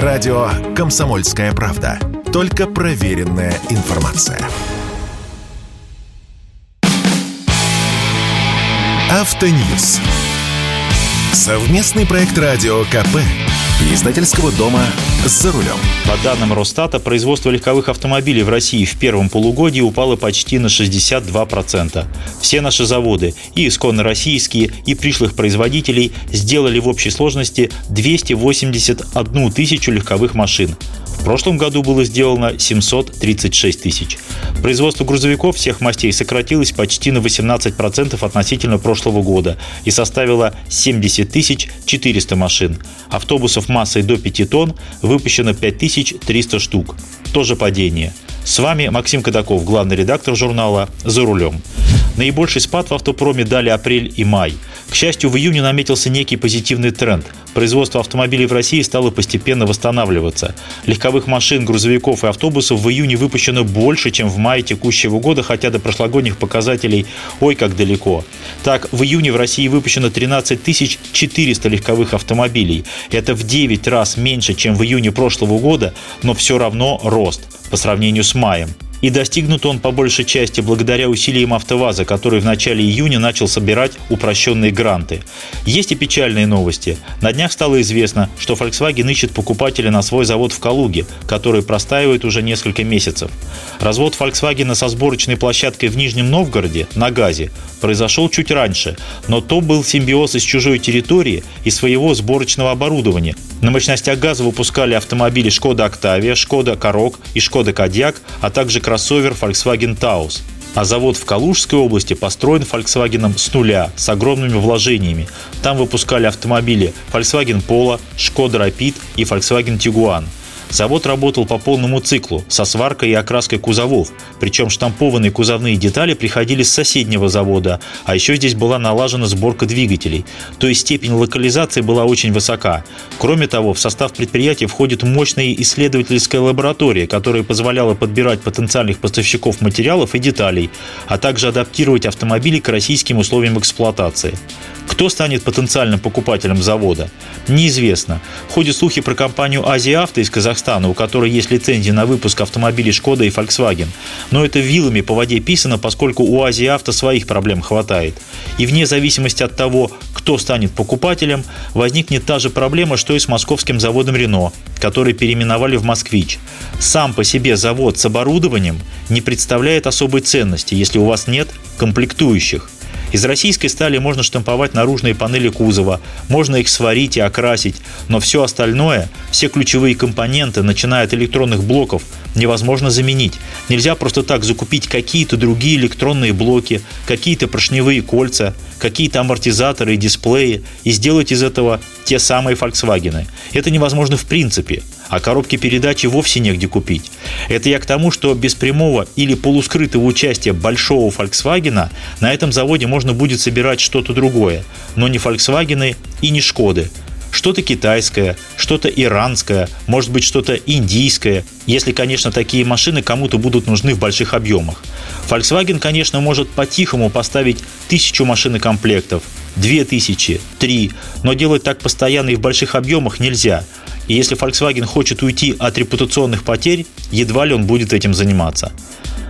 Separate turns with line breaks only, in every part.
Радио «Комсомольская правда». Только проверенная информация. Автоньюз. Совместный проект радио КП. Издательского дома «За рулем».
По данным Росстата, производство легковых автомобилей в России в первом полугодии упало почти на 62%. Все наши заводы, и исконно российские, и пришлых производителей, сделали в общей сложности 281 тысячу легковых машин. В прошлом году было сделано 736 тысяч. Производство грузовиков всех мастей сократилось почти на 18% относительно прошлого года и составило 70 тысяч 400 машин. Автобусов массой до 5 тонн выпущено 5300 штук. Тоже падение. С вами Максим Кадаков, главный редактор журнала «За рулем». Наибольший спад в автопроме дали апрель и май. К счастью, в июне наметился некий позитивный тренд. Производство автомобилей в России стало постепенно восстанавливаться. Легковых машин, грузовиков и автобусов в июне выпущено больше, чем в мае текущего года, хотя до прошлогодних показателей ой как далеко. Так, в июне в России выпущено 13 400 легковых автомобилей. Это в 9 раз меньше, чем в июне прошлого года, но все равно рост по сравнению с маем. И достигнут он по большей части благодаря усилиям АвтоВАЗа, который в начале июня начал собирать упрощенные гранты. Есть и печальные новости. На днях стало известно, что Volkswagen ищет покупателя на свой завод в Калуге, который простаивает уже несколько месяцев. Развод Volkswagen со сборочной площадкой в Нижнем Новгороде на газе произошел чуть раньше, но то был симбиоз из чужой территории и своего сборочного оборудования. На мощностях газа выпускали автомобили Шкода Октавия, Шкода Корок и Шкода Кодиак, а также кроссовер Volkswagen Taos. А завод в Калужской области построен Volkswagen с нуля, с огромными вложениями. Там выпускали автомобили Volkswagen Polo, Skoda Rapid и Volkswagen Tiguan – Завод работал по полному циклу, со сваркой и окраской кузовов, причем штампованные кузовные детали приходили с соседнего завода, а еще здесь была налажена сборка двигателей, то есть степень локализации была очень высока. Кроме того, в состав предприятия входит мощная исследовательская лаборатория, которая позволяла подбирать потенциальных поставщиков материалов и деталей, а также адаптировать автомобили к российским условиям эксплуатации. Кто станет потенциальным покупателем завода? Неизвестно. Ходят слухи про компанию «Азия-Авто» из Казахстана, у которой есть лицензия на выпуск автомобилей «Шкода» и «Фольксваген». Но это вилами по воде писано, поскольку у «Азия-Авто» своих проблем хватает. И вне зависимости от того, кто станет покупателем, возникнет та же проблема, что и с московским заводом «Рено», который переименовали в «Москвич». Сам по себе завод с оборудованием не представляет особой ценности, если у вас нет комплектующих – из российской стали можно штамповать наружные панели кузова, можно их сварить и окрасить, но все остальное, все ключевые компоненты, начиная от электронных блоков, невозможно заменить. Нельзя просто так закупить какие-то другие электронные блоки, какие-то поршневые кольца, какие-то амортизаторы и дисплеи и сделать из этого те самые Volkswagen. Это невозможно в принципе а коробки передачи вовсе негде купить. Это я к тому, что без прямого или полускрытого участия большого Volkswagen на этом заводе можно будет собирать что-то другое, но не Volkswagen и не Шкоды. Что-то китайское, что-то иранское, может быть что-то индийское, если, конечно, такие машины кому-то будут нужны в больших объемах. Volkswagen, конечно, может по-тихому поставить тысячу машинокомплектов, две тысячи, три, но делать так постоянно и в больших объемах нельзя – и если Volkswagen хочет уйти от репутационных потерь, едва ли он будет этим заниматься.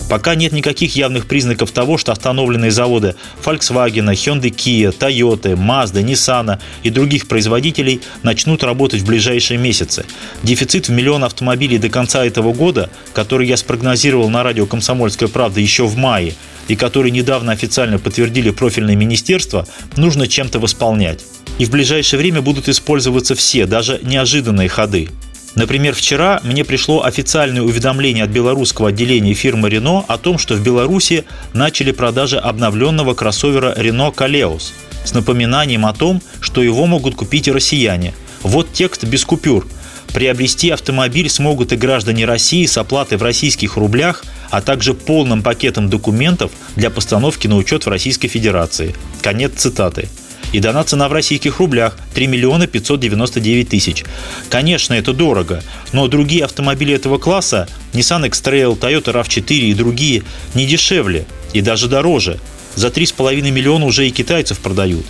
Пока нет никаких явных признаков того, что остановленные заводы Volkswagen, Hyundai Kia, Toyota, Mazda, Nissan и других производителей начнут работать в ближайшие месяцы. Дефицит в миллион автомобилей до конца этого года, который я спрогнозировал на радио «Комсомольская правда» еще в мае, и который недавно официально подтвердили профильные министерства, нужно чем-то восполнять. И в ближайшее время будут использоваться все, даже неожиданные ходы. Например, вчера мне пришло официальное уведомление от белорусского отделения фирмы Renault о том, что в Беларуси начали продажи обновленного кроссовера Renault Kaleos с напоминанием о том, что его могут купить и россияне. Вот текст без купюр. Приобрести автомобиль смогут и граждане России с оплатой в российских рублях, а также полным пакетом документов для постановки на учет в Российской Федерации. Конец цитаты и дана цена в российских рублях 3 миллиона 599 тысяч. Конечно, это дорого, но другие автомобили этого класса, Nissan X-Trail, Toyota RAV4 и другие, не дешевле и даже дороже. За 3,5 миллиона уже и китайцев продают.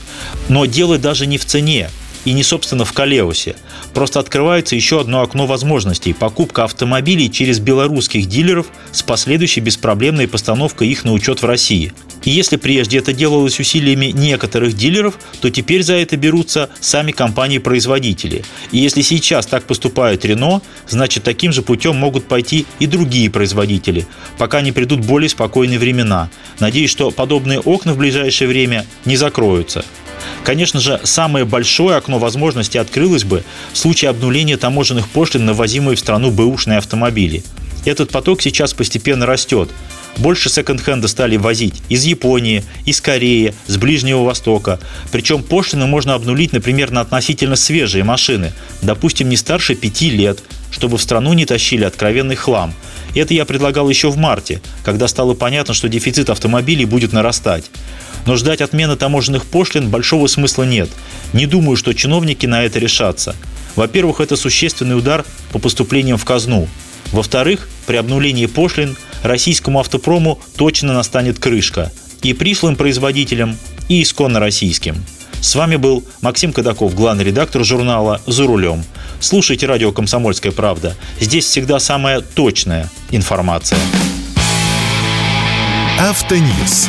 Но дело даже не в цене и не, собственно, в Калеусе. Просто открывается еще одно окно возможностей – покупка автомобилей через белорусских дилеров с последующей беспроблемной постановкой их на учет в России. И если прежде это делалось усилиями некоторых дилеров, то теперь за это берутся сами компании-производители. И если сейчас так поступает Рено, значит таким же путем могут пойти и другие производители, пока не придут более спокойные времена. Надеюсь, что подобные окна в ближайшее время не закроются. Конечно же, самое большое окно возможностей открылось бы в случае обнуления таможенных пошлин на ввозимые в страну бэушные автомобили. Этот поток сейчас постепенно растет. Больше секонд-хенда стали возить из Японии, из Кореи, с Ближнего Востока. Причем пошлины можно обнулить, например, на относительно свежие машины, допустим, не старше пяти лет, чтобы в страну не тащили откровенный хлам. Это я предлагал еще в марте, когда стало понятно, что дефицит автомобилей будет нарастать. Но ждать отмены таможенных пошлин большого смысла нет. Не думаю, что чиновники на это решатся. Во-первых, это существенный удар по поступлениям в казну. Во-вторых, при обнулении пошлин российскому автопрому точно настанет крышка. И пришлым производителям, и исконно российским. С вами был Максим Кадаков, главный редактор журнала «За рулем». Слушайте радио «Комсомольская правда». Здесь всегда самая точная информация.
Автоньюз.